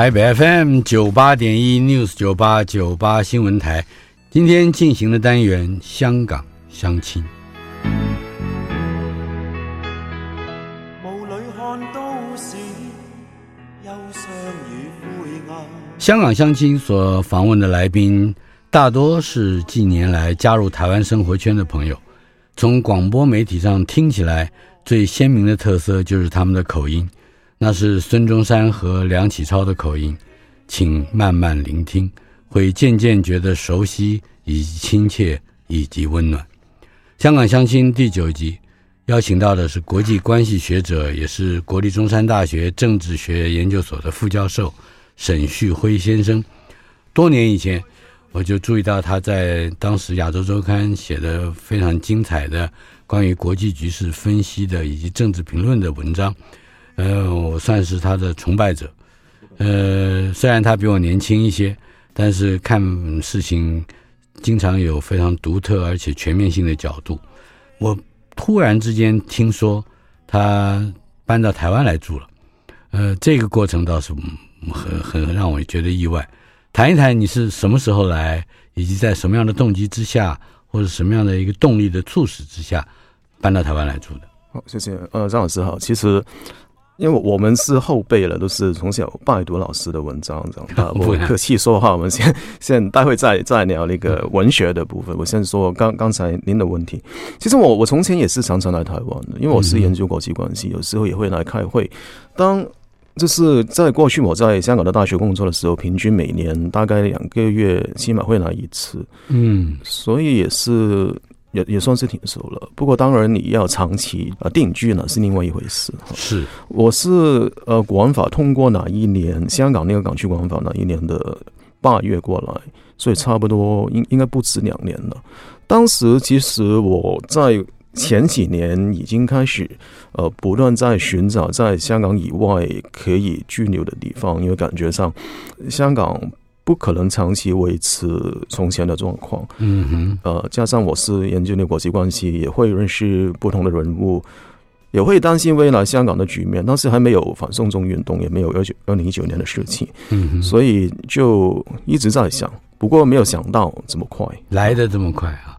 台北 FM 九八点一 News 九八九八新闻台，今天进行的单元香港相亲。香港相亲所访问的来宾，大多是近年来加入台湾生活圈的朋友。从广播媒体上听起来，最鲜明的特色就是他们的口音，那是孙中山和梁启超的口音。请慢慢聆听，会渐渐觉得熟悉以及亲切以及温暖。香港相亲第九集，邀请到的是国际关系学者，也是国立中山大学政治学研究所的副教授。沈旭辉先生，多年以前我就注意到他在当时《亚洲周刊》写的非常精彩的关于国际局势分析的以及政治评论的文章，呃，我算是他的崇拜者。呃，虽然他比我年轻一些，但是看事情经常有非常独特而且全面性的角度。我突然之间听说他搬到台湾来住了，呃，这个过程倒是。很很让我觉得意外，谈一谈你是什么时候来，以及在什么样的动机之下，或者什么样的一个动力的促使之下，搬到台湾来住的。好，谢谢。呃，张老师好。其实，因为我们是后辈了，都是从小拜读老师的文章，这样。啊，不客气说话，我们先 先待会再再聊那个文学的部分。我先说刚刚才您的问题。其实我我从前也是常常来台湾的，因为我是研究国际关系，有时候也会来开会。当就是在过去我在香港的大学工作的时候，平均每年大概两个月起码会来一次，嗯，所以也是也也算是挺熟了。不过当然你要长期啊定居呢是另外一回事。是，我是呃国安法通过哪一年？香港那个港区国安法哪一年的八月过来，所以差不多应应该不止两年了。当时其实我在。前几年已经开始，呃，不断在寻找在香港以外可以居留的地方，因为感觉上香港不可能长期维持从前的状况。嗯哼，呃，加上我是研究的国际关系，也会认识不同的人物，也会担心未来香港的局面。当时还没有反送中运动，也没有二九二零一九年的事情，嗯哼，所以就一直在想。不过没有想到这么快来的这么快啊！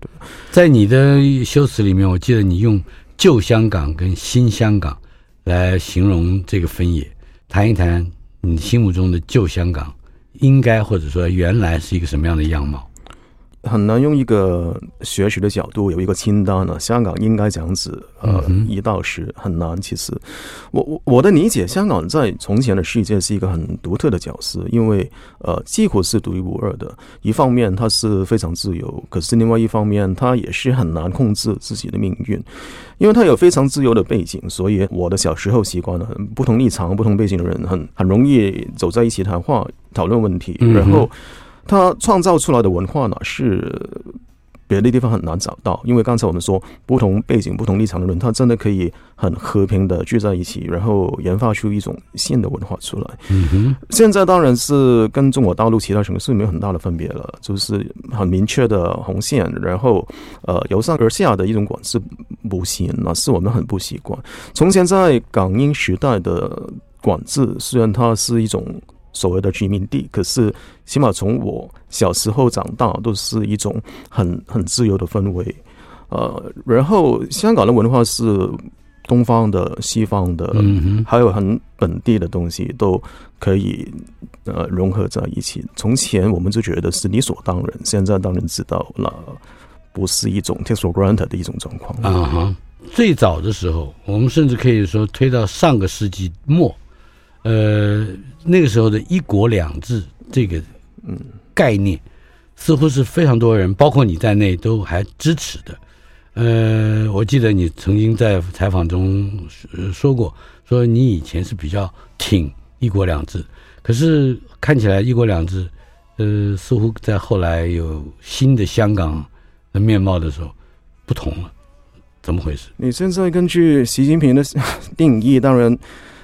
在你的修辞里面，我记得你用旧香港跟新香港来形容这个分野，谈一谈你心目中的旧香港应该或者说原来是一个什么样的样貌。很难用一个学习的角度有一个清单呢。香港应该这样子，呃，一到十很难。其实，我我我的理解，香港在从前的世界是一个很独特的角色，因为呃，几乎是独一无二的。一方面，它是非常自由；可是另外一方面，它也是很难控制自己的命运，因为它有非常自由的背景。所以，我的小时候习惯了不同立场、不同背景的人很很容易走在一起谈话、讨论问题，然后。他创造出来的文化呢，是别的地方很难找到。因为刚才我们说，不同背景、不同立场的人，他真的可以很和平的聚在一起，然后研发出一种新的文化出来。嗯，现在当然是跟中国大陆其他城市没有很大的分别了，就是很明确的红线，然后呃由上而下的一种管制不行，那是我们很不习惯。从前在港英时代的管制，虽然它是一种。所谓的殖民地，可是起码从我小时候长大，都是一种很很自由的氛围。呃，然后香港的文化是东方的、西方的，还有很本地的东西都可以呃融合在一起。从前我们就觉得是理所当然，现在当然知道了，不是一种 take for granted 的一种状况。啊哈，最早的时候，我们甚至可以说推到上个世纪末，呃，那个时候的一国两制这个嗯概念，似乎是非常多人，包括你在内，都还支持的。呃，我记得你曾经在采访中说过，说你以前是比较挺一国两制，可是看起来一国两制，呃，似乎在后来有新的香港的面貌的时候不同了，怎么回事？你现在根据习近平的 定义，当然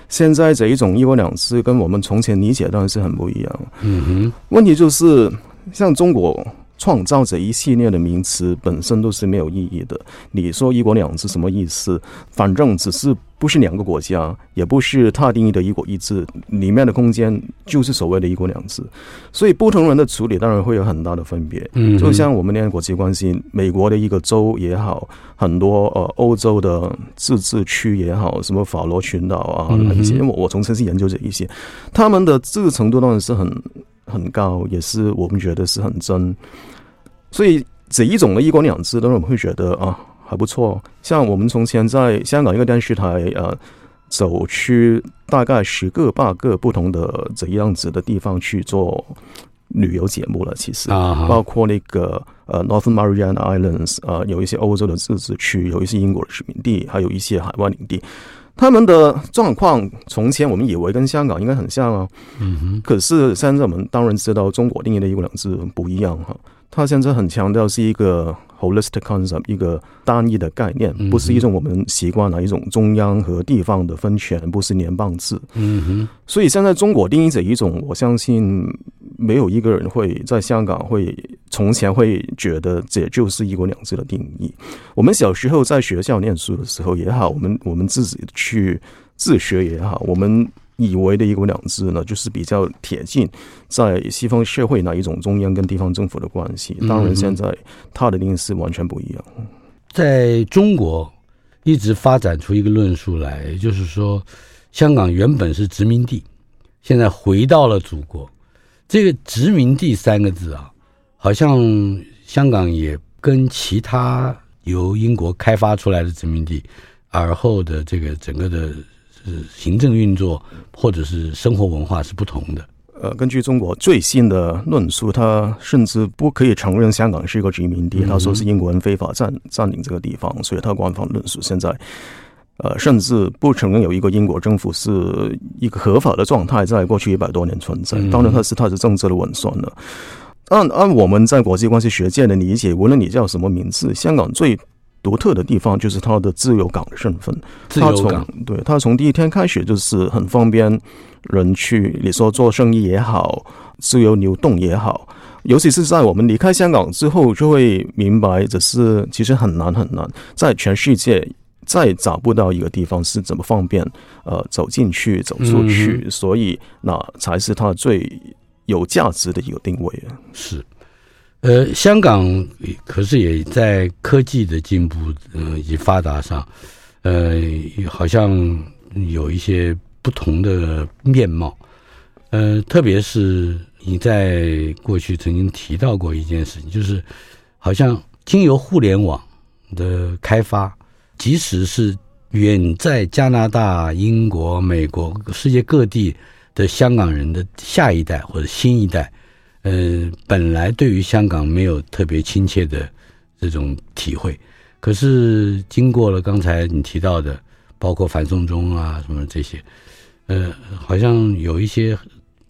现在这一种一国两制跟我们从前理解当然是很不一样。嗯哼，问题就是像中国。创造者一系列的名词本身都是没有意义的。你说“一国两制”什么意思？反正只是不是两个国家，也不是他定义的一国一制，里面的空间就是所谓的一国两制。所以不同人的处理当然会有很大的分别。嗯，就像我们念国际关系，美国的一个州也好，很多呃欧洲的自治区也好，什么法罗群岛啊那些，因为我我从前是研究这一些，他们的自治程度当然是很。很高，也是我们觉得是很真，所以这一种的一国两制，当然我们会觉得啊还不错。像我们从前在香港一个电视台呃走去大概十个八个不同的这样子的地方去做旅游节目了，其实包括那个呃 Northern Mariana Islands 呃有一些欧洲的自治区，有一些英国的殖民地，还有一些海外领地。他们的状况，从前我们以为跟香港应该很像啊，嗯哼。可是现在我们当然知道，中国定义的一国两制不一样哈。他现在很强调是一个 holistic concept，一个单一的概念，不是一种我们习惯的一种中央和地方的分权，不是联邦制。嗯哼。所以现在中国定义这一种，我相信。没有一个人会在香港会从前会觉得这就是一国两制的定义。我们小时候在学校念书的时候也好，我们我们自己去自学也好，我们以为的一国两制呢，就是比较贴近在西方社会那一种中央跟地方政府的关系。当然，现在它的定义是完全不一样。在中国一直发展出一个论述来，就是说，香港原本是殖民地，现在回到了祖国。这个殖民地三个字啊，好像香港也跟其他由英国开发出来的殖民地，而后的这个整个的行政运作或者是生活文化是不同的。呃，根据中国最新的论述，他甚至不可以承认香港是一个殖民地，他说是英国人非法占占领这个地方，所以他官方论述现在。呃，甚至不承认有一个英国政府是一个合法的状态，在过去一百多年存在。当然，它是它是政治的稳算了。按按我们在国际关系学界的理解，无论你叫什么名字，香港最独特的地方就是它的自由港的身份。它从对它从第一天开始就是很方便人去，你说做生意也好，自由流动也好。尤其是在我们离开香港之后，就会明白，只是其实很难很难，在全世界。再找不到一个地方是怎么方便，呃，走进去、走出去，嗯、所以那才是它最有价值的一个定位啊。是，呃，香港可是也在科技的进步，呃，以及发达上，呃，好像有一些不同的面貌。呃，特别是你在过去曾经提到过一件事情，就是好像经由互联网的开发。即使是远在加拿大、英国、美国、世界各地的香港人的下一代或者新一代，呃，本来对于香港没有特别亲切的这种体会，可是经过了刚才你提到的，包括反送中啊什么这些，呃，好像有一些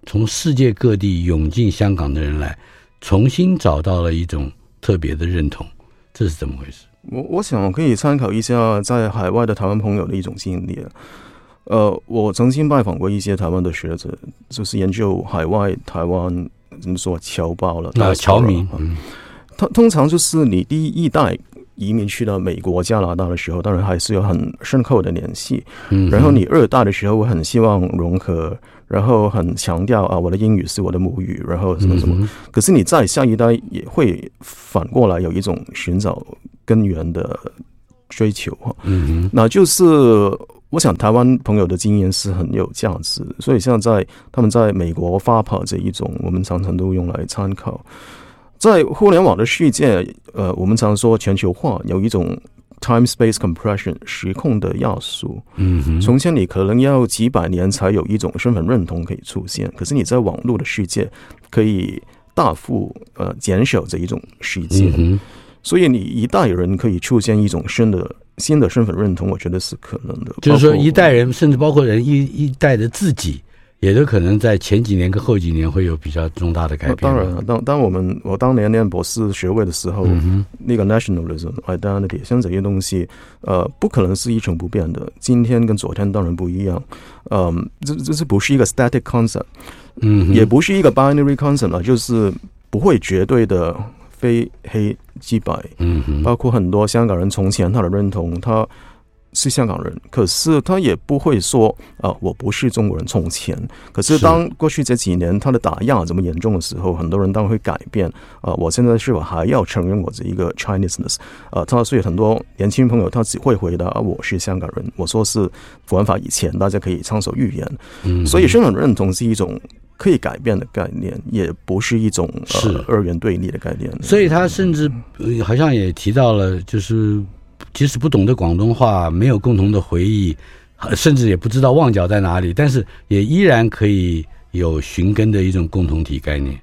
从世界各地涌进香港的人来，重新找到了一种特别的认同，这是怎么回事？我我想可以参考一下在海外的台湾朋友的一种经历。呃，我曾经拜访过一些台湾的学者，就是研究海外台湾怎么说侨胞了，那，侨民。嗯，他通常就是你第一代移民去到美国、加拿大的时候，当然还是有很深刻的联系。嗯，然后你二代的时候，我很希望融合，然后很强调啊，我的英语是我的母语，然后什么什么。嗯，可是你在下一代也会反过来有一种寻找。根源的追求哈。嗯哼，那就是我想台湾朋友的经验是很有价值，所以像在他们在美国发跑这一种，我们常常都用来参考。在互联网的世界，呃，我们常说全球化有一种 time space compression 时空的要素。嗯哼，从前你可能要几百年才有一种身份认同可以出现，可是你在网络的世界可以大幅呃减少这一种时间。嗯所以你一代人可以出现一种新的新的身份认同，我觉得是可能的。就是说，一代人甚至包括人一一代的自己，也都可能在前几年跟后几年会有比较重大的改变。当然了，当当我们我当年念博士学位的时候，嗯、那个 nationalism identity 像这些东西，呃，不可能是一成不变的。今天跟昨天当然不一样。嗯、呃，这这是不是一个 static concept？嗯，也不是一个 binary concept 啊，就是不会绝对的。非黑即白，嗯哼，包括很多香港人从前他的认同，他是香港人，可是他也不会说啊，我不是中国人。从前，可是当过去这几年他的打压这么严重的时候，很多人当然会改变啊。我现在是否还要承认我这一个 Chineseness？啊，他所以很多年轻朋友他只会回答啊，我是香港人。我说是国安法以前，大家可以畅所欲言。嗯，所以身份认同是一种。可以改变的概念，也不是一种是、呃、二元对立的概念。所以他甚至好像也提到了，就是即使不懂得广东话，没有共同的回忆，甚至也不知道旺角在哪里，但是也依然可以有寻根的一种共同体概念。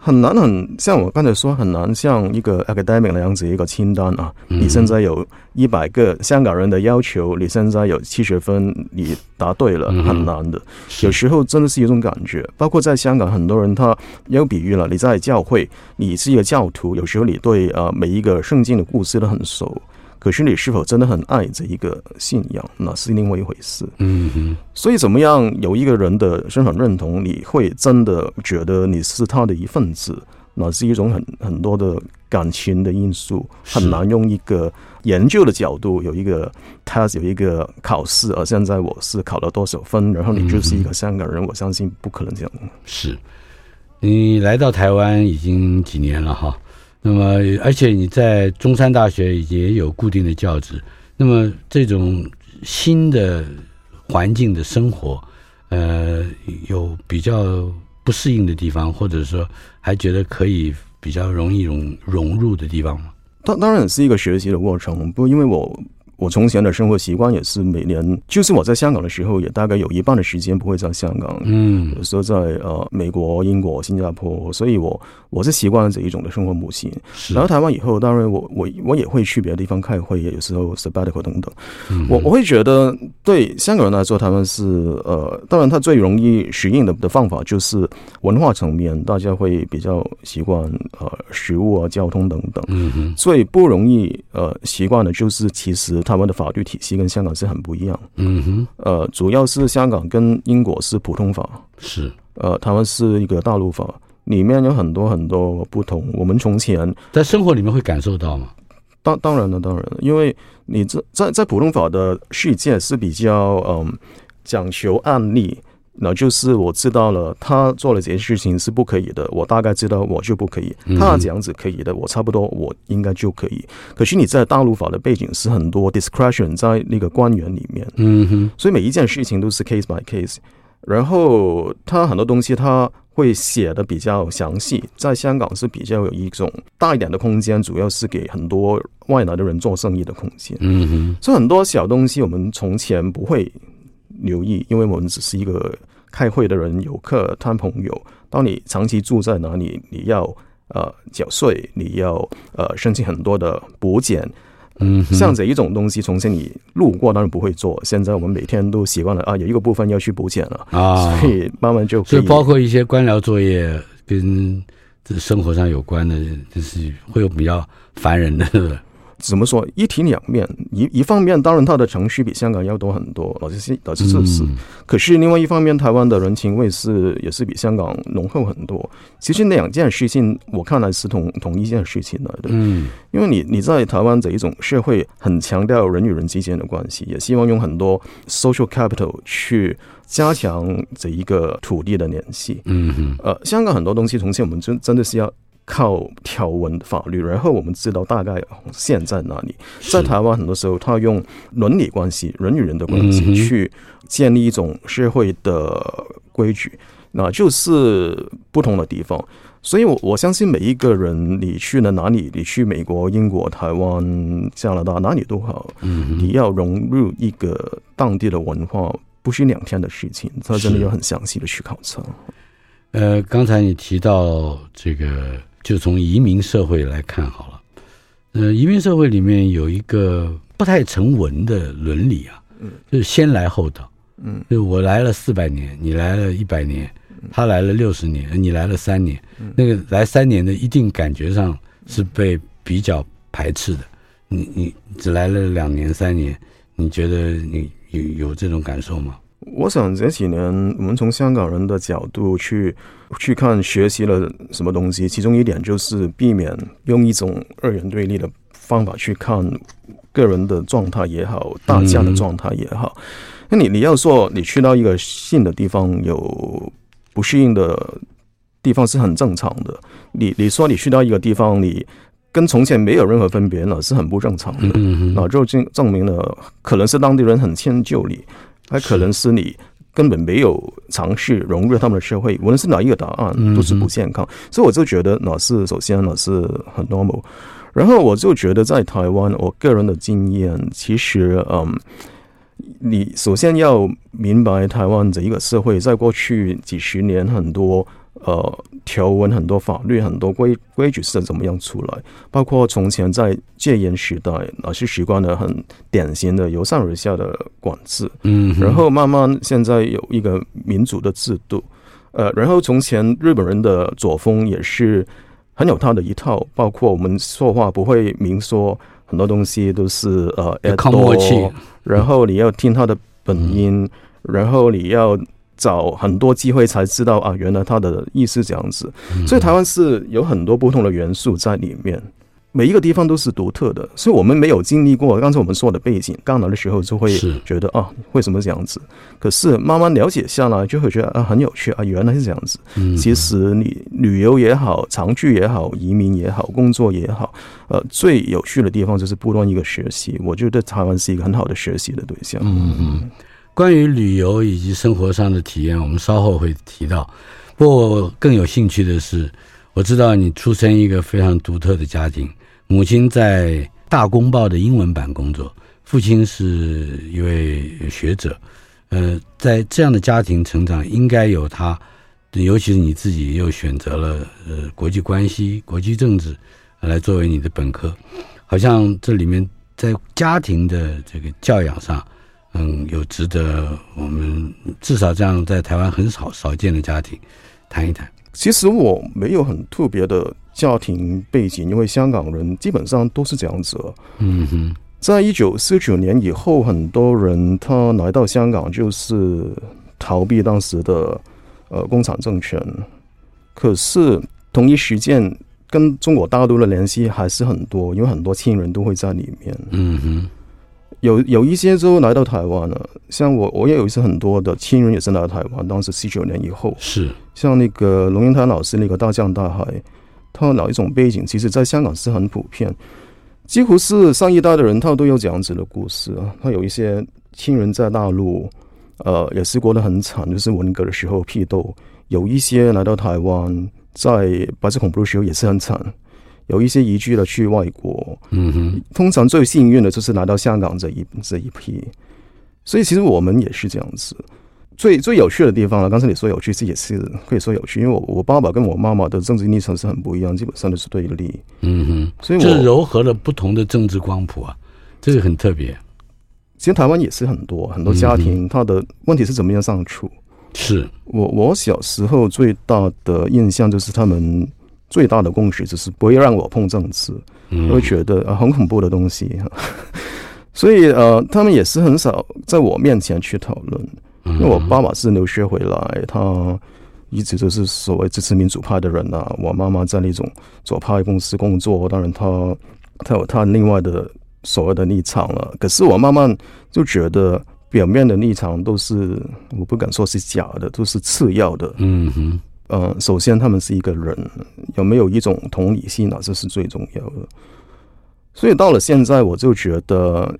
很难很像我刚才说，很难像一个 academic 那样子一个清单啊。嗯、你现在有一百个香港人的要求，你现在有七十分，你答对了，很难的。嗯、有时候真的是一种感觉，包括在香港，很多人他有比喻了。你在教会，你是一个教徒，有时候你对呃每一个圣经的故事都很熟。可是你是否真的很爱这一个信仰，那是另外一回事。嗯哼，所以怎么样有一个人的身份认同，你会真的觉得你是他的一份子，那是一种很很多的感情的因素，很难用一个研究的角度有一个 test 有一个考试。而现在我是考了多少分，然后你就是一个香港人，我相信不可能这样。是，你来到台湾已经几年了哈？那么，而且你在中山大学也有固定的教职。那么，这种新的环境的生活，呃，有比较不适应的地方，或者说还觉得可以比较容易融融入的地方吗？当当然是一个学习的过程，不因为我。我从前的生活习惯也是每年，就是我在香港的时候，也大概有一半的时间不会在香港，嗯，有时候在呃美国、英国、新加坡，所以我我是习惯这一种的生活模式。来到台湾以后，当然我我我也会去别的地方开会，也有时候 sabbatical 等等。嗯、我我会觉得对香港人来说，他们是呃，当然他最容易适应的的方法就是文化层面，大家会比较习惯呃食物啊、交通等等。嗯哼，最不容易呃习惯的就是其实。台湾的法律体系跟香港是很不一样。嗯哼，呃，主要是香港跟英国是普通法，是呃，他们是一个大陆法，里面有很多很多不同。我们从前在生活里面会感受到吗？当当然了，当然了，因为你这在在普通法的世界是比较嗯讲求案例。那就是我知道了，他做了这些事情是不可以的，我大概知道我就不可以。他这样子可以的，我差不多我应该就可以。可是你在大陆法的背景是很多 discretion 在那个官员里面，嗯哼，所以每一件事情都是 case by case。然后他很多东西他会写的比较详细，在香港是比较有一种大一点的空间，主要是给很多外来的人做生意的空间。嗯哼，所以很多小东西我们从前不会留意，因为我们只是一个。开会的人、游客、他朋友，当你长期住在哪里，你要呃缴税，你要呃申请很多的补减，嗯，像这一种东西，从前你路过当然不会做，现在我们每天都习惯了啊，有一个部分要去补减了啊，所以慢慢就可以，所以包括一些官僚作业跟这生活上有关的，就是会有比较烦人的。怎么说？一体两面，一一方面，当然它的程序比香港要多很多，老实是老实这是。可是另外一方面，台湾的人情味是也是比香港浓厚很多。其实两件事情，我看来是同同一件事情来的。嗯，因为你你在台湾这一种社会很强调人与人之间的关系，也希望用很多 social capital 去加强这一个土地的联系。嗯哼，呃，香港很多东西从前我们真真的是要。靠条文法律，然后我们知道大概线在哪里。在台湾很多时候，他用伦理关系、人与人的关系去建立一种社会的规矩，那就是不同的地方。所以我，我我相信每一个人，你去了哪里，你去美国、英国、台湾、加拿大，哪里都好，你要融入一个当地的文化，不是两天的事情，他真的要很详细的去考察。呃，刚才你提到这个。就从移民社会来看好了，呃，移民社会里面有一个不太成文的伦理啊，嗯，就是先来后到，嗯，就我来了四百年，你来了一百年，他来了六十年，你来了三年，那个来三年的一定感觉上是被比较排斥的，你你只来了两年三年，你觉得你有有这种感受吗？我想这几年我们从香港人的角度去去看学习了什么东西，其中一点就是避免用一种二元对立的方法去看个人的状态也好，大家的状态也好。那你你要说你去到一个新的地方有不适应的地方是很正常的。你你说你去到一个地方你跟从前没有任何分别了是很不正常的。那就证证明了可能是当地人很迁就你。还可能是你根本没有尝试融入他们的社会，无论是哪一个答案都是不健康，所以我就觉得那是首先那是很 normal。然后我就觉得在台湾，我个人的经验，其实嗯，你首先要明白台湾这一个社会，在过去几十年很多。呃，条文很多，法律很多，规规矩是怎么样出来？包括从前在戒严时代，那是习惯了很典型的由上而下的管制，嗯，然后慢慢现在有一个民主的制度，呃，然后从前日本人的作风也是很有他的一套，包括我们说话不会明说，很多东西都是呃，靠默契，然后你要听他的本音，嗯、然后你要。找很多机会才知道啊，原来他的意思这样子。所以台湾是有很多不同的元素在里面，每一个地方都是独特的。所以我们没有经历过刚才我们说的背景，刚来的时候就会觉得啊，为什么这样子？可是慢慢了解下来，就会觉得啊，很有趣啊，原来是这样子。其实你旅游也好，长居也好，移民也好，工作也好，呃，最有趣的地方就是不断一个学习。我觉得台湾是一个很好的学习的对象。嗯嗯。关于旅游以及生活上的体验，我们稍后会提到。不过我更有兴趣的是，我知道你出生一个非常独特的家庭，母亲在《大公报》的英文版工作，父亲是一位学者。呃，在这样的家庭成长，应该有他，尤其是你自己又选择了呃国际关系、国际政治来作为你的本科，好像这里面在家庭的这个教养上。嗯，有值得我们至少这样在台湾很少少见的家庭谈一谈。其实我没有很特别的家庭背景，因为香港人基本上都是这样子。嗯哼，在一九四九年以后，很多人他来到香港就是逃避当时的呃共产政权，可是同一时间跟中国大陆的联系还是很多，因为很多亲人都会在里面。嗯哼。有有一些就来到台湾了，像我，我也有一些很多的亲人也是来到台湾。当时四九年以后，是像那个龙应台老师那个大江大海，他哪一种背景，其实在香港是很普遍，几乎是上一代的人他都有这样子的故事啊。他有一些亲人在大陆，呃，也是过得很惨，就是文革的时候批斗；有一些来到台湾，在白色恐怖的时候也是很惨。有一些移居了去外国，嗯哼，通常最幸运的就是来到香港这一这一批，所以其实我们也是这样子。最最有趣的地方呢，刚才你说有趣，这也是可以说有趣，因为我我爸爸跟我妈妈的政治立场是很不一样，基本上都是对立，嗯哼，所以我这糅合了不同的政治光谱啊，这个很特别。其实台湾也是很多很多家庭，他的问题是怎么样相处？是我我小时候最大的印象就是他们。最大的共识就是不会让我碰政治，我会觉得很恐怖的东西。所以呃，他们也是很少在我面前去讨论。因为我爸爸是留学回来，他一直都是所谓支持民主派的人啊。我妈妈在那种左派公司工作，当然他他有他另外的所谓的立场了。可是我慢慢就觉得表面的立场都是我不敢说是假的，都是次要的。嗯哼。呃，首先他们是一个人，有没有一种同理心啊？这是最重要的。所以到了现在，我就觉得，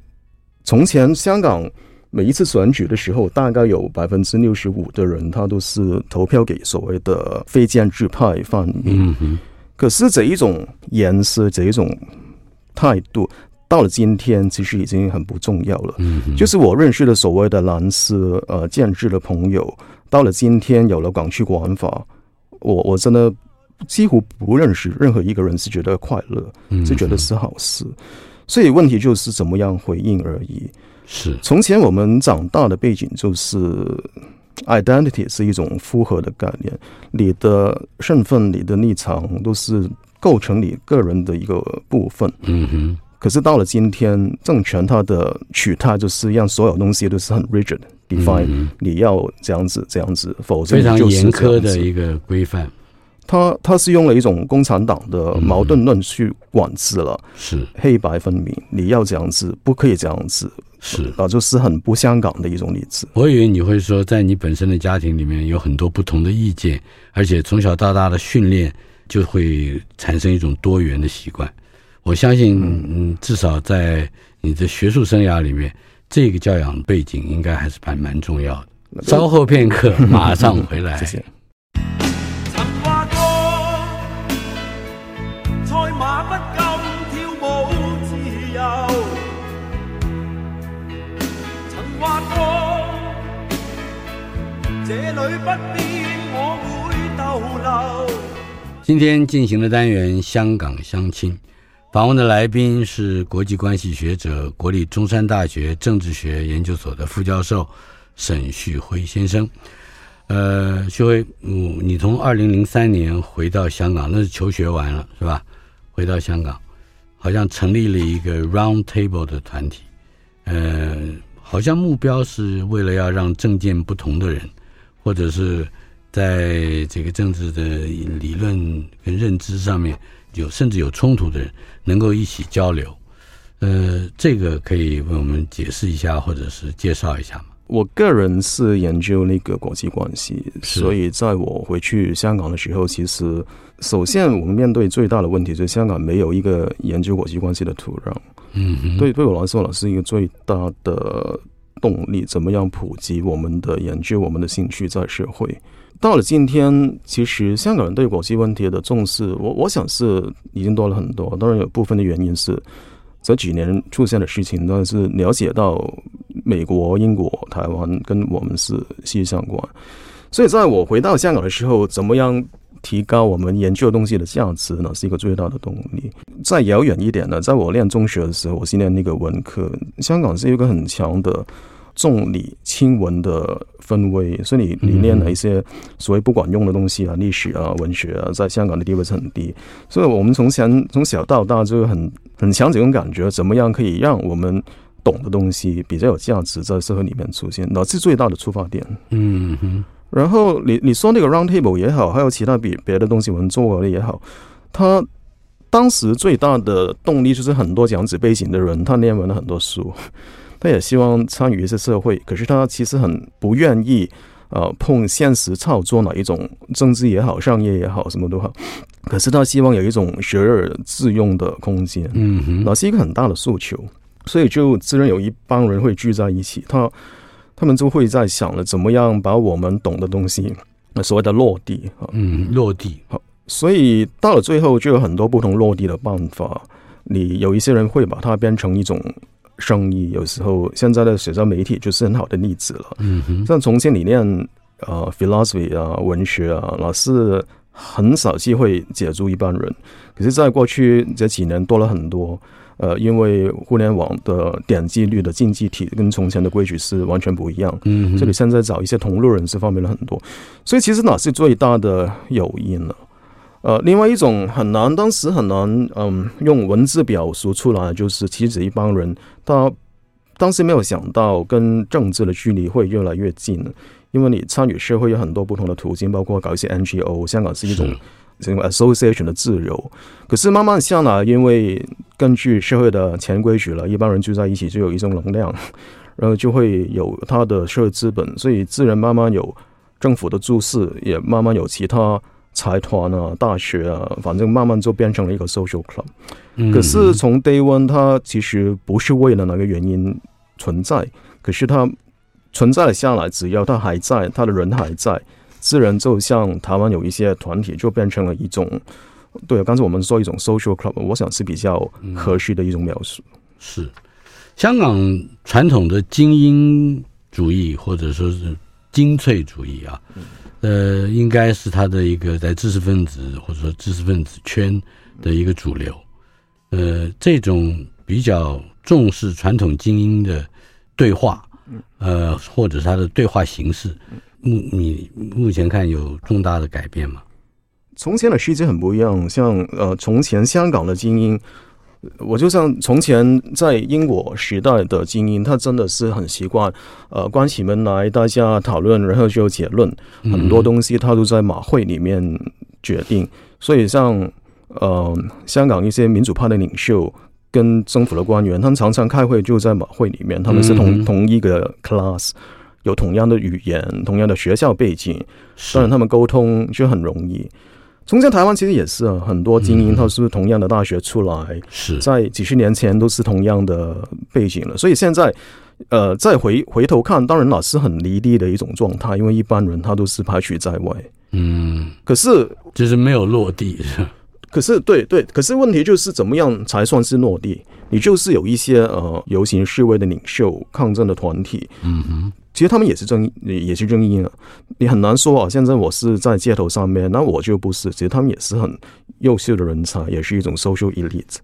从前香港每一次选举的时候，大概有百分之六十五的人，他都是投票给所谓的非建制派泛民。可是这一种颜色，这一种态度，到了今天，其实已经很不重要了。就是我认识的所谓的蓝丝呃建制的朋友，到了今天有了港区国安法，我我真的。几乎不认识任何一个人是觉得快乐，是觉得是好事，所以问题就是怎么样回应而已。是从前我们长大的背景就是 identity 是一种复合的概念，你的身份、你的立场都是构成你个人的一个部分。嗯哼。可是到了今天，政权它的取态就是让所有东西都是很 rigid，define 你要这样子这样子，否则非常严苛的一个规范。他他是用了一种共产党的矛盾论去管制了，是黑白分明，你要这样子，不可以这样子，是啊，就是很不香港的一种例子。我以为你会说，在你本身的家庭里面有很多不同的意见，而且从小到大的训练就会产生一种多元的习惯。我相信，嗯，至少在你的学术生涯里面，这个教养背景应该还是蛮蛮重要的。稍后片刻，马上回来。谢谢。今天进行的单元《香港相亲》，访问的来宾是国际关系学者、国立中山大学政治学研究所的副教授沈旭辉先生。呃，旭辉，嗯，你从二零零三年回到香港，那是求学完了是吧？回到香港，好像成立了一个 Round Table 的团体，呃，好像目标是为了要让政见不同的人。或者是在这个政治的理论跟认知上面有甚至有冲突的人，能够一起交流。呃，这个可以为我们解释一下，或者是介绍一下吗？我个人是研究那个国际关系，所以在我回去香港的时候，其实首先我们面对最大的问题就是香港没有一个研究国际关系的土壤。嗯，对，对我来说，呢是一个最大的。动力怎么样普及我们的研究，我们的兴趣在社会？到了今天，其实香港人对国际问题的重视，我我想是已经多了很多。当然，有部分的原因是这几年出现的事情，但是了解到美国、英国、台湾跟我们是息息相关。所以，在我回到香港的时候，怎么样提高我们研究的东西的价值呢？是一个最大的动力。再遥远一点呢，在我念中学的时候，我是念那个文科，香港是一个很强的重理轻文的氛围，所以你你念了一些所谓不管用的东西啊，历史啊、文学啊，在香港的地位是很低。所以我们从前从小到大就很很强这种感觉，怎么样可以让我们懂的东西比较有价值，在社会里面出现，那是最大的出发点。嗯哼。然后你你说那个 round table 也好，还有其他比别的东西我们做过的也好，他当时最大的动力就是很多讲纸背景的人，他念完了很多书，他也希望参与一些社会，可是他其实很不愿意呃碰现实操作哪一种政治也好，商业也好，什么都好，可是他希望有一种学而自用的空间，嗯哼，那是一个很大的诉求，所以就自然有一帮人会聚在一起，他。他们就会在想了，怎么样把我们懂的东西，所谓的落地哈，嗯，落地好，所以到了最后就有很多不同落地的办法。你有一些人会把它变成一种生意，有时候现在的社交媒体就是很好的例子了。嗯哼，像从前你念呃 philosophy 啊，文学啊，老是很少机会接触一般人，可是，在过去这几年多了很多。呃，因为互联网的点击率的经济体跟从前的规矩是完全不一样，嗯，这里现在找一些同路人是方便了很多，所以其实哪是最大的诱因呢？呃，另外一种很难，当时很难，嗯，用文字表述出来，就是其实一帮人，他当时没有想到跟政治的距离会越来越近，因为你参与社会有很多不同的途径，包括搞一些 NGO，香港是一种。这种 association 的自由，可是慢慢下来，因为根据社会的潜规矩了，一帮人聚在一起就有一种能量，然后就会有他的社会资本，所以自然慢慢有政府的注视，也慢慢有其他财团啊、大学啊，反正慢慢就变成了一个 social club。嗯、可是从 day one，它其实不是为了那个原因存在，可是它存在了下来，只要它还在，它的人还在，自然就像台湾有一些团体，就变成了一种。对，刚才我们说一种 social club，我想是比较合适的一种描述。嗯、是香港传统的精英主义或者说是精粹主义啊，呃，应该是他的一个在知识分子或者说知识分子圈的一个主流。呃，这种比较重视传统精英的对话，呃，或者是他的对话形式，目你目前看有重大的改变吗？从前的世界很不一样，像呃，从前香港的精英，我就像从前在英国时代的精英，他真的是很习惯呃关起门来大家讨论，然后就结论，很多东西他都在马会里面决定。嗯、所以像呃香港一些民主派的领袖跟政府的官员，他们常常开会就在马会里面，他们是同同一个 class，有同样的语言，同样的学校背景，当然他们沟通就很容易。从前台湾其实也是啊，很多精英他是同样的大学出来，是在几十年前都是同样的背景了。所以现在，呃，再回回头看，当然老师很离地的一种状态，因为一般人他都是排除在外。嗯，可是就是没有落地。可是对对，可是问题就是怎么样才算是落地？你就是有一些呃游行示威的领袖、抗争的团体，嗯哼。其实他们也是精英，也是正义啊。你很难说啊。现在我是在街头上面，那我就不是。其实他们也是很优秀的人才，也是一种 social elite。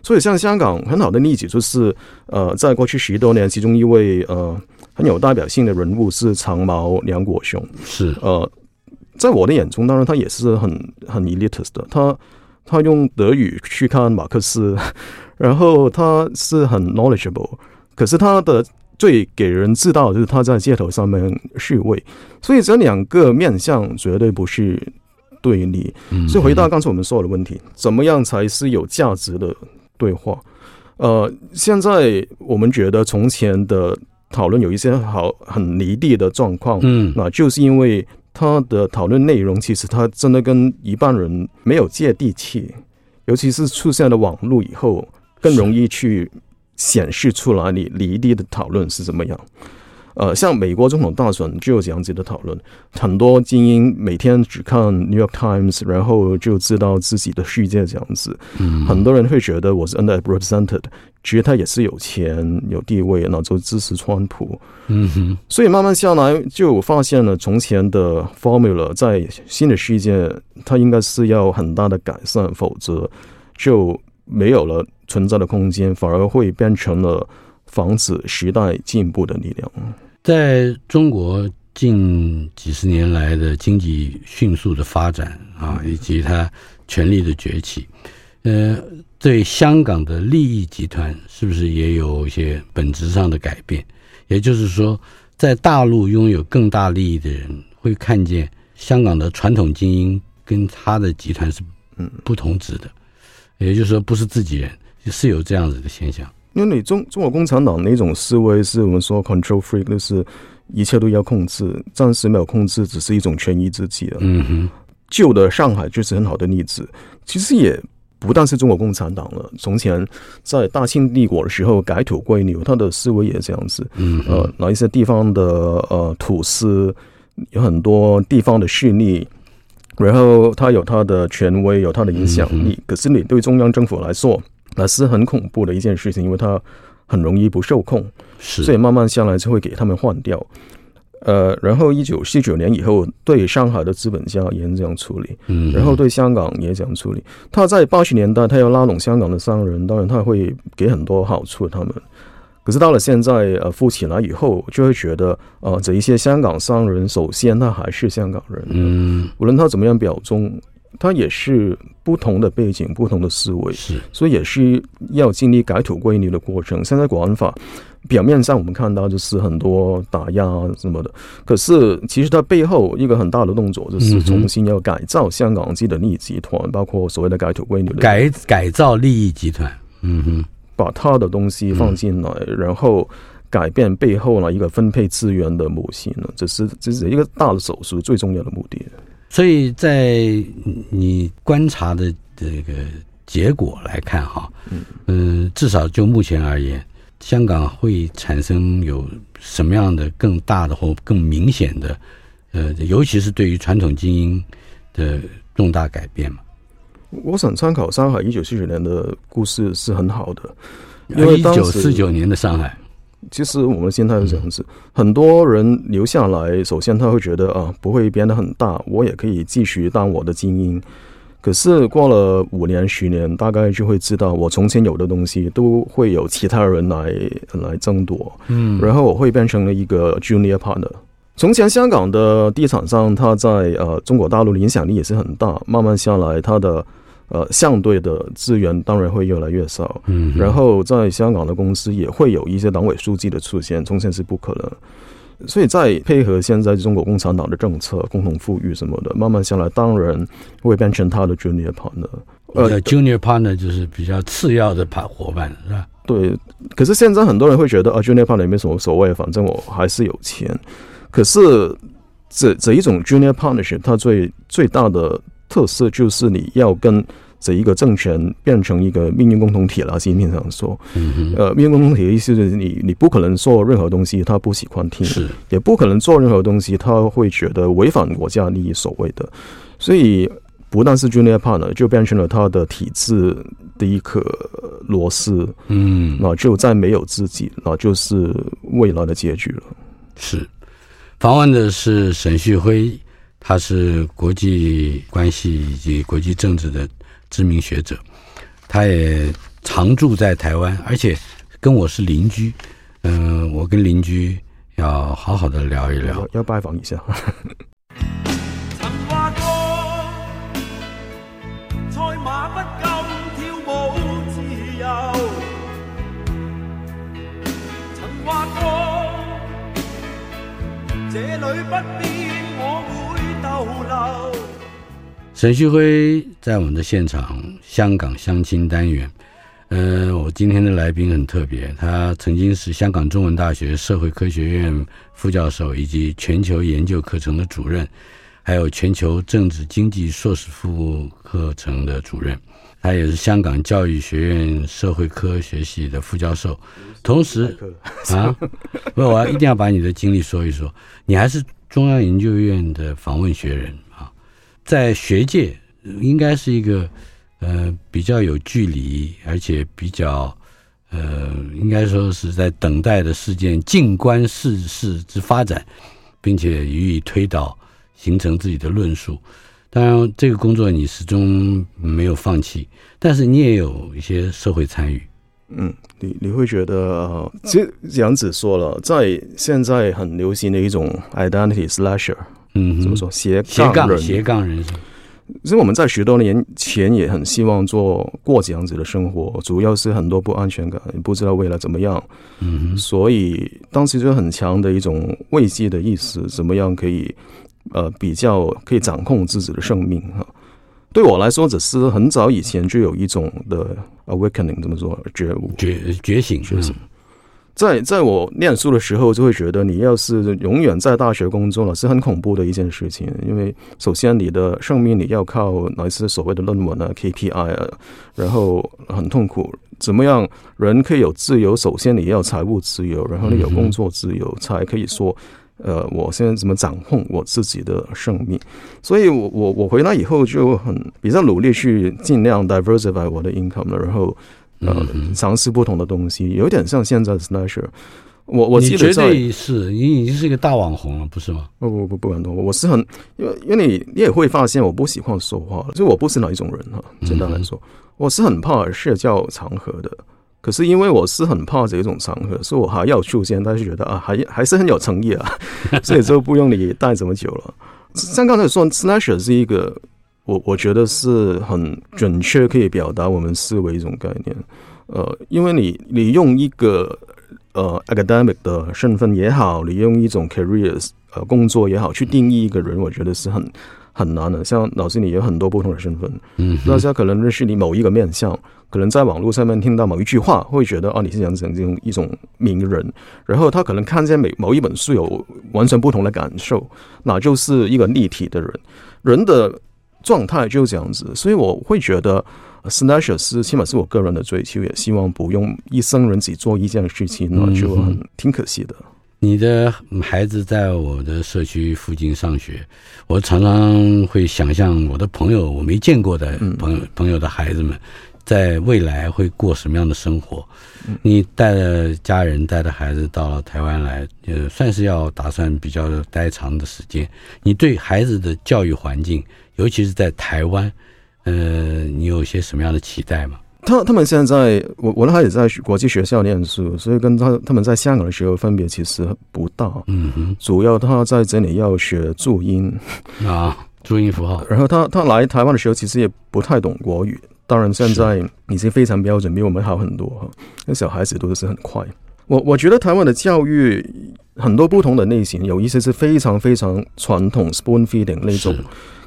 所以像香港很好的例子就是，呃，在过去十多年，其中一位呃很有代表性的人物是长毛梁国雄。是呃，在我的眼中，当然他也是很 很 elitist 的。他他用德语去看马克思，然后他是很 knowledgeable，可是他的。最给人知道的就是他在街头上面示威，所以这两个面向绝对不是对立。所以回到刚才我们说的问题，怎么样才是有价值的对话？呃，现在我们觉得从前的讨论有一些好很离地的状况，嗯，那就是因为他的讨论内容其实他真的跟一般人没有接地气，尤其是出现了网络以后，更容易去。显示出来你离地的讨论是怎么样？呃，像美国总统大选就有这样子的讨论，很多精英每天只看 New York Times，然后就知道自己的世界这样子。嗯，很多人会觉得我是 underrepresented，其实他也是有钱有地位，那就支持川普。嗯哼，所以慢慢下来就发现了从前的 formula 在新的世界，它应该是要很大的改善，否则就没有了。存在的空间反而会变成了防止时代进步的力量。在中国近几十年来的经济迅速的发展啊，以及它权力的崛起，呃，对香港的利益集团是不是也有一些本质上的改变？也就是说，在大陆拥有更大利益的人会看见香港的传统精英跟他的集团是嗯不同质的，也就是说，不是自己人。是有这样子的现象，因为你中中国共产党那种思维是我们说 control freak，就是一切都要控制，暂时没有控制，只是一种权宜之计了。嗯哼，旧的上海就是很好的例子。其实也不但是中国共产党了，从前在大清帝国的时候改土归流，他的思维也是这样子。嗯，呃，哪一些地方的呃土司有很多地方的势力，然后他有他的权威，有他的影响力。嗯、可是你对中央政府来说，那是很恐怖的一件事情，因为它很容易不受控，是所以慢慢下来就会给他们换掉。呃，然后一九四九年以后，对上海的资本家也这样处理，嗯，然后对香港也这样处理。他在八十年代，他要拉拢香港的商人，当然他会给很多好处他们。可是到了现在，呃，富起来以后，就会觉得，呃，这一些香港商人，首先他还是香港人，嗯，无论他怎么样表忠。他也是不同的背景、不同的思维，是，所以也是要经历改土归流的过程。现在国安法表面上我们看到就是很多打压什么的，可是其实它背后一个很大的动作就是重新要改造香港自己的利益集团，包括所谓的改土归流的改改造利益集团，嗯哼，把他的东西放进来，然后改变背后呢一个分配资源的模型呢，这是这是一个大的手术最重要的目的。所以在你观察的这个结果来看，哈，嗯，至少就目前而言，香港会产生有什么样的更大的或更明显的，呃，尤其是对于传统精英的重大改变嘛？我想参考上海一九四九年的故事是很好的，因为一九四九年的上海。其实我们的心态是这样子，很多人留下来，首先他会觉得啊，不会变得很大，我也可以继续当我的精英。可是过了五年、十年，大概就会知道，我从前有的东西都会有其他人来来争夺，嗯，然后我会变成了一个 junior partner。从前香港的地产商，他在呃中国大陆的影响力也是很大，慢慢下来，他的。呃，相对的资源当然会越来越少，嗯，然后在香港的公司也会有一些党委书记的出现，从前是不可能，所以在配合现在中国共产党的政策，共同富裕什么的，慢慢下来，当然会变成他的 junior partner，呃，junior partner 就是比较次要的 partner 伙伴，是吧？对，可是现在很多人会觉得啊，junior partner 也没什么所谓，反正我还是有钱，可是这这一种 junior partnership，它最最大的。特色就是你要跟这一个政权变成一个命运共同体了，习近平常说，嗯，呃，命运共同体的意思就是你你不可能做任何东西他不喜欢听，是。也不可能做任何东西他会觉得违反国家利益所谓的，所以不但是 junior partner 就变成了他的体制的一颗螺丝，嗯，那就再没有自己，那就是未来的结局了。是，访问的是沈旭辉。他是国际关系以及国际政治的知名学者，他也常住在台湾，而且跟我是邻居。嗯、呃，我跟邻居要好好的聊一聊，要，要拜访一下。沈旭辉在我们的现场，香港相亲单元。嗯，我今天的来宾很特别，他曾经是香港中文大学社会科学院副教授，以及全球研究课程的主任，还有全球政治经济硕士副课程的主任。他也是香港教育学院社会科学系的副教授。同时 啊，不，我要一定要把你的经历说一说。你还是中央研究院的访问学人啊。在学界应该是一个呃比较有距离，而且比较呃应该说是在等待的事件，静观世事之发展，并且予以推导，形成自己的论述。当然，这个工作你始终没有放弃，但是你也有一些社会参与。嗯，你你会觉得，其实杨子说了，在现在很流行的一种 identity slasher。嗯，怎么说斜斜杠斜杠人生？其实我们在许多年前也很希望做过这样子的生活，主要是很多不安全感，不知道未来怎么样。嗯，所以当时就很强的一种慰藉的意思，怎么样可以呃比较可以掌控自己的生命哈？对我来说，只是很早以前就有一种的 awakening，怎么说觉悟觉觉醒，觉醒。在在我念书的时候，就会觉得你要是永远在大学工作了，是很恐怖的一件事情。因为首先你的生命你要靠哪些所谓的论文啊、KPI 啊，然后很痛苦。怎么样人可以有自由？首先你要财务自由，然后你有工作自由，才可以说，呃，我现在怎么掌控我自己的生命？所以我我我回来以后就很比较努力去尽量 diversify 我的 income 了，然后。呃，尝试不同的东西，有点像现在的 slasher。我我记得是你已经是一个大网红了，不是吗？不不不不敢多，我是很因为因为你你也会发现我不喜欢说话，就我不是哪一种人哈。简单来说，我是很怕社交场合的。可是因为我是很怕这种场合，所以我还要出现，但是觉得啊，还还是很有诚意啊，所以就不用你待这么久了。像刚才说，slasher 是一个。我我觉得是很准确，可以表达我们思维一种概念。呃，因为你你用一个呃 academic 的身份也好，你用一种 careers 呃工作也好，去定义一个人，我觉得是很很难的。像老师，你有很多不同的身份，嗯，大家可能认识你某一个面相，可能在网络上面听到某一句话，会觉得哦，你是杨子靖一种名人，然后他可能看见每某一本书有完全不同的感受，那就是一个立体的人，人的状态就是这样子，所以我会觉得。s n a t c h 是起码是我个人的追求，也希望不用一生人只做一件事情，那就很挺可惜的。你的孩子在我的社区附近上学，我常常会想象我的朋友，我没见过的朋友朋友的孩子们，在未来会过什么样的生活。你带着家人带着孩子到了台湾来，呃，算是要打算比较待长的时间。你对孩子的教育环境，尤其是在台湾。呃，你有些什么样的期待吗？他他们现在，我我的孩子在国际学校念书，所以跟他他们在香港的时候分别其实不大。嗯哼，主要他在这里要学注音啊，注音符号。然后他他来台湾的时候，其实也不太懂国语。当然现在已经非常标准，比我们好很多哈。那小孩子都是很快。我我觉得台湾的教育很多不同的类型，有一些是非常非常传统 spoon feeding 那种。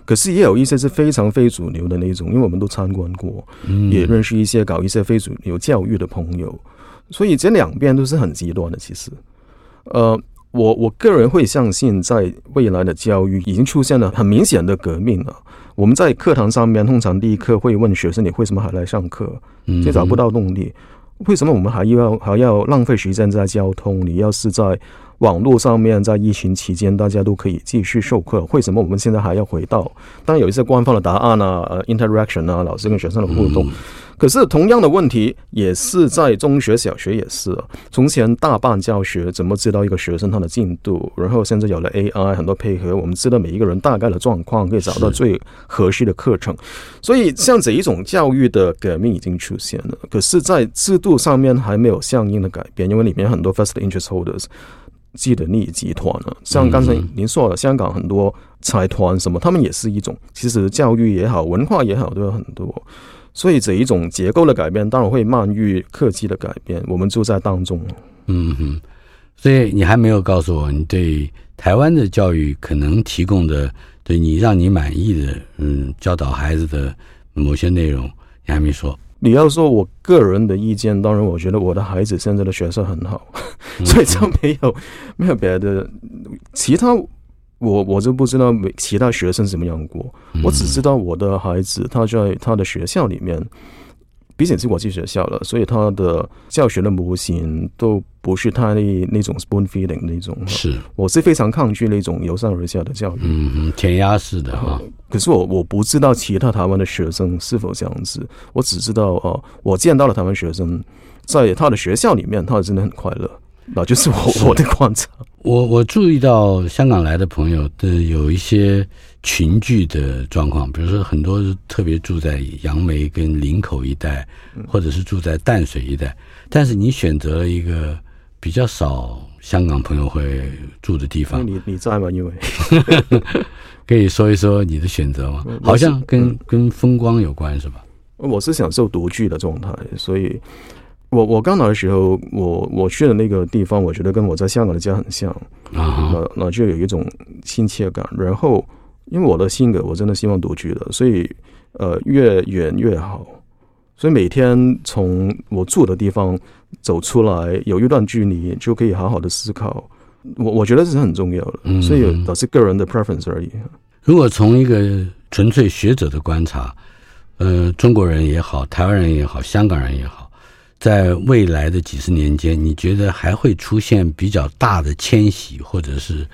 可是也有一些是非常非主流的那种，因为我们都参观过，也认识一些搞一些非主流教育的朋友，所以这两边都是很极端的。其实，呃，我我个人会相信，在未来的教育已经出现了很明显的革命了。我们在课堂上面，通常第一课会问学生：“你为什么还来上课？”就找不到动力，为什么我们还要还要浪费时间在交通？你要是在。网络上面在疫情期间，大家都可以继续授课，为什么我们现在还要回到？当然有一些官方的答案啊，呃，interaction 啊，老师跟学生的互动。可是同样的问题也是在中学、小学也是。从前大班教学，怎么知道一个学生他的进度？然后现在有了 AI，很多配合，我们知道每一个人大概的状况，可以找到最合适的课程。所以像这一种教育的革命已经出现了，可是，在制度上面还没有相应的改变，因为里面很多 vested interest holders。既得利益集团了，像刚才您说的，香港很多财团什么，他们也是一种，其实教育也好，文化也好，都有很多。所以这一种结构的改变，当然会慢于科技的改变。我们就在当中。嗯哼，所以你还没有告诉我，你对台湾的教育可能提供的，对你让你满意的，嗯，教导孩子的某些内容，你还没说。你要说我个人的意见，当然我觉得我的孩子现在的学生很好，所以就没有 没有别的其他，我我就不知道其他学生怎么样过，我只知道我的孩子他在他的学校里面。毕竟是国际学校了，所以他的教学的模型都不是他的那种 spoon feeding 那种。是，我是非常抗拒那种由上而下的教育，嗯，填鸭式的哈。可是我我不知道其他台湾的学生是否这样子，我只知道哦，我见到了台湾学生在他的学校里面，他真的很快乐。那就是我 我的广场。我我注意到香港来的朋友的有一些群聚的状况，比如说很多特别住在杨梅跟林口一带，或者是住在淡水一带。但是你选择了一个比较少香港朋友会住的地方。你你在吗？因为 可以说一说你的选择吗？好像跟跟风光有关是吧？我是享受独居的状态，所以。我我刚来的时候，我我去的那个地方，我觉得跟我在香港的家很像啊，那那就有一种亲切感。然后，因为我的性格，我真的希望独居的，所以呃，越远越好。所以每天从我住的地方走出来，有一段距离，就可以好好的思考。我我觉得这是很重要的，所以都是个人的 preference 而已。如果从一个纯粹学者的观察，呃，中国人也好，台湾人也好，香港人也好。在未来的几十年间，你觉得还会出现比较大的迁徙，或者是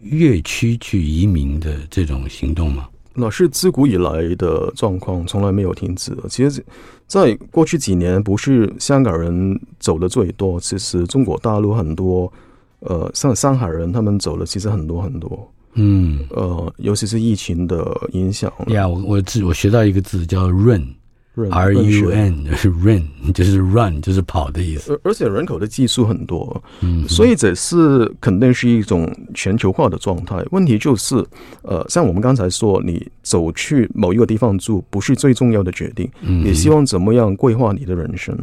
越区去移民的这种行动吗？那是自古以来的状况，从来没有停止。其实，在过去几年，不是香港人走的最多，其实中国大陆很多，呃，像上海人他们走的其实很多很多。嗯，呃，尤其是疫情的影响。呀，我我我学到一个字叫润。R U N，run 就是 run，就是跑的意思。而而且人口的基数很多，嗯，所以这是肯定是一种全球化的状态。问题就是，呃，像我们刚才说，你走去某一个地方住，不是最重要的决定。你希望怎么样规划你的人生？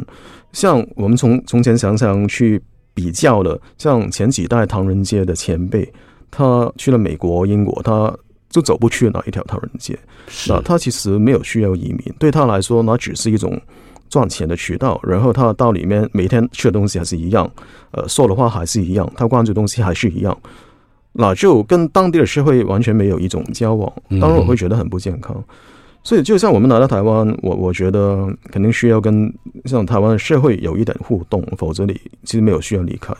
像我们从从前常常去比较的，像前几代唐人街的前辈，他去了美国、英国，他。就走不去哪一条唐人街。那他其实没有需要移民，对他来说，那只是一种赚钱的渠道。然后他到里面每天吃的东西还是一样，呃，说的话还是一样，他关注的东西还是一样，那就跟当地的社会完全没有一种交往。当然，我会觉得很不健康。所以，就像我们来到台湾，我我觉得肯定需要跟像台湾的社会有一点互动，否则你其实没有需要离开。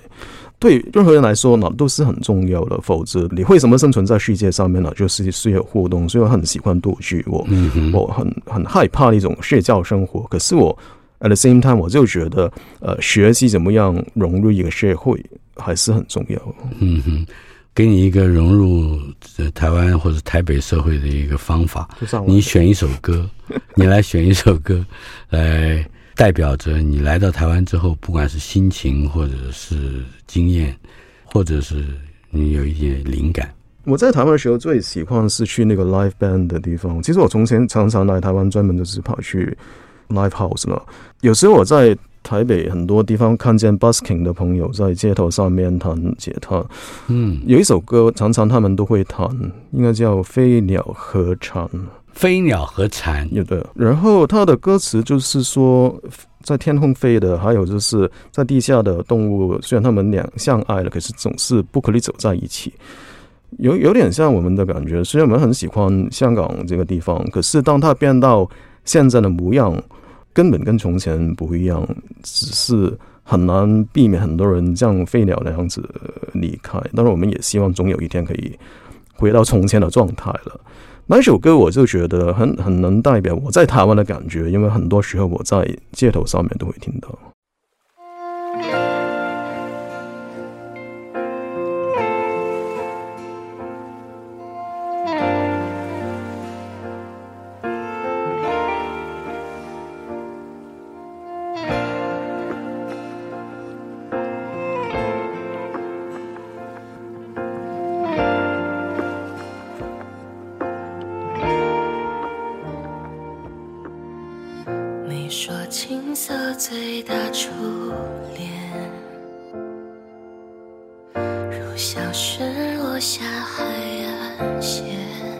对任何人来说呢，都是很重要的。否则你为什么生存在世界上面呢？就是需要互动。所以我很喜欢独居，我我很很害怕那种社交生活。可是我 at the same time，我就觉得呃，学习怎么样融入一个社会还是很重要。嗯哼。给你一个融入台湾或者台北社会的一个方法，你选一首歌，你来选一首歌，来代表着你来到台湾之后，不管是心情或者是经验，或者是你有一点灵感。我在台湾的时候最喜欢是去那个 live band 的地方。其实我从前常常来台湾，专门就是跑去 live house 嘛。有时候我在。台北很多地方看见 busking 的朋友在街头上面弹吉他，嗯，有一首歌常常他们都会弹，应该叫《飞鸟和蝉》。飞鸟和蝉，有的。然后它的歌词就是说，在天空飞的，还有就是在地下的动物，虽然他们俩相爱了，可是总是不可以走在一起。有有点像我们的感觉，虽然我们很喜欢香港这个地方，可是当它变到现在的模样。根本跟从前不一样，只是很难避免很多人像飞鸟那样子离开。但是，我们也希望总有一天可以回到从前的状态了。那首歌我就觉得很很能代表我在台湾的感觉，因为很多时候我在街头上面都会听到。像是落下海岸线。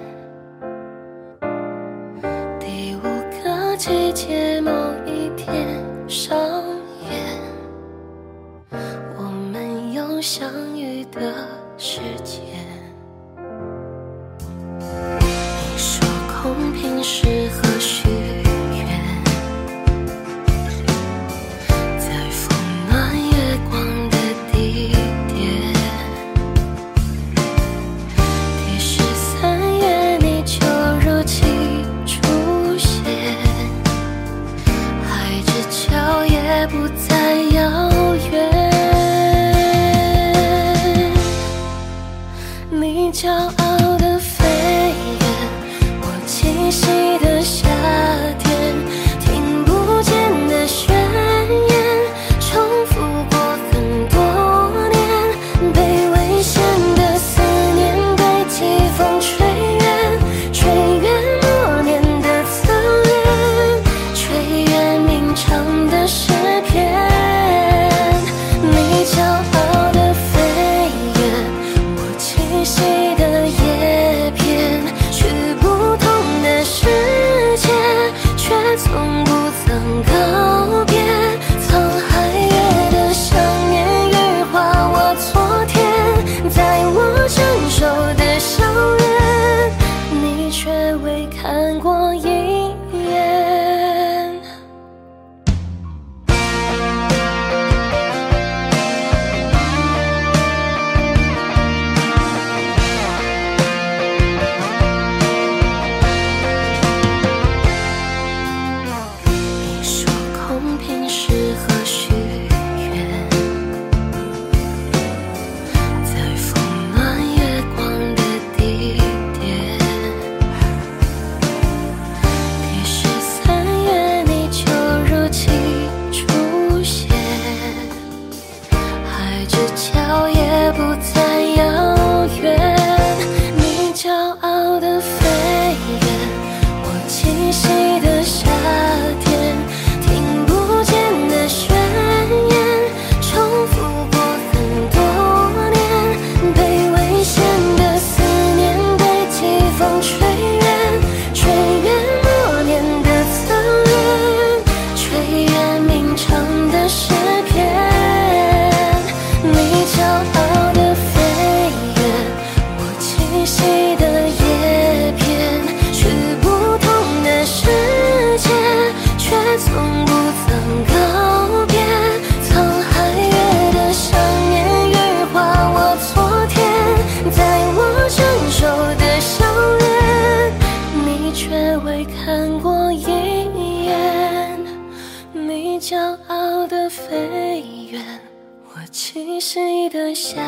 夏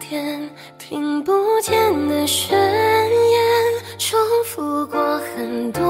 天听不见的宣言重复过很多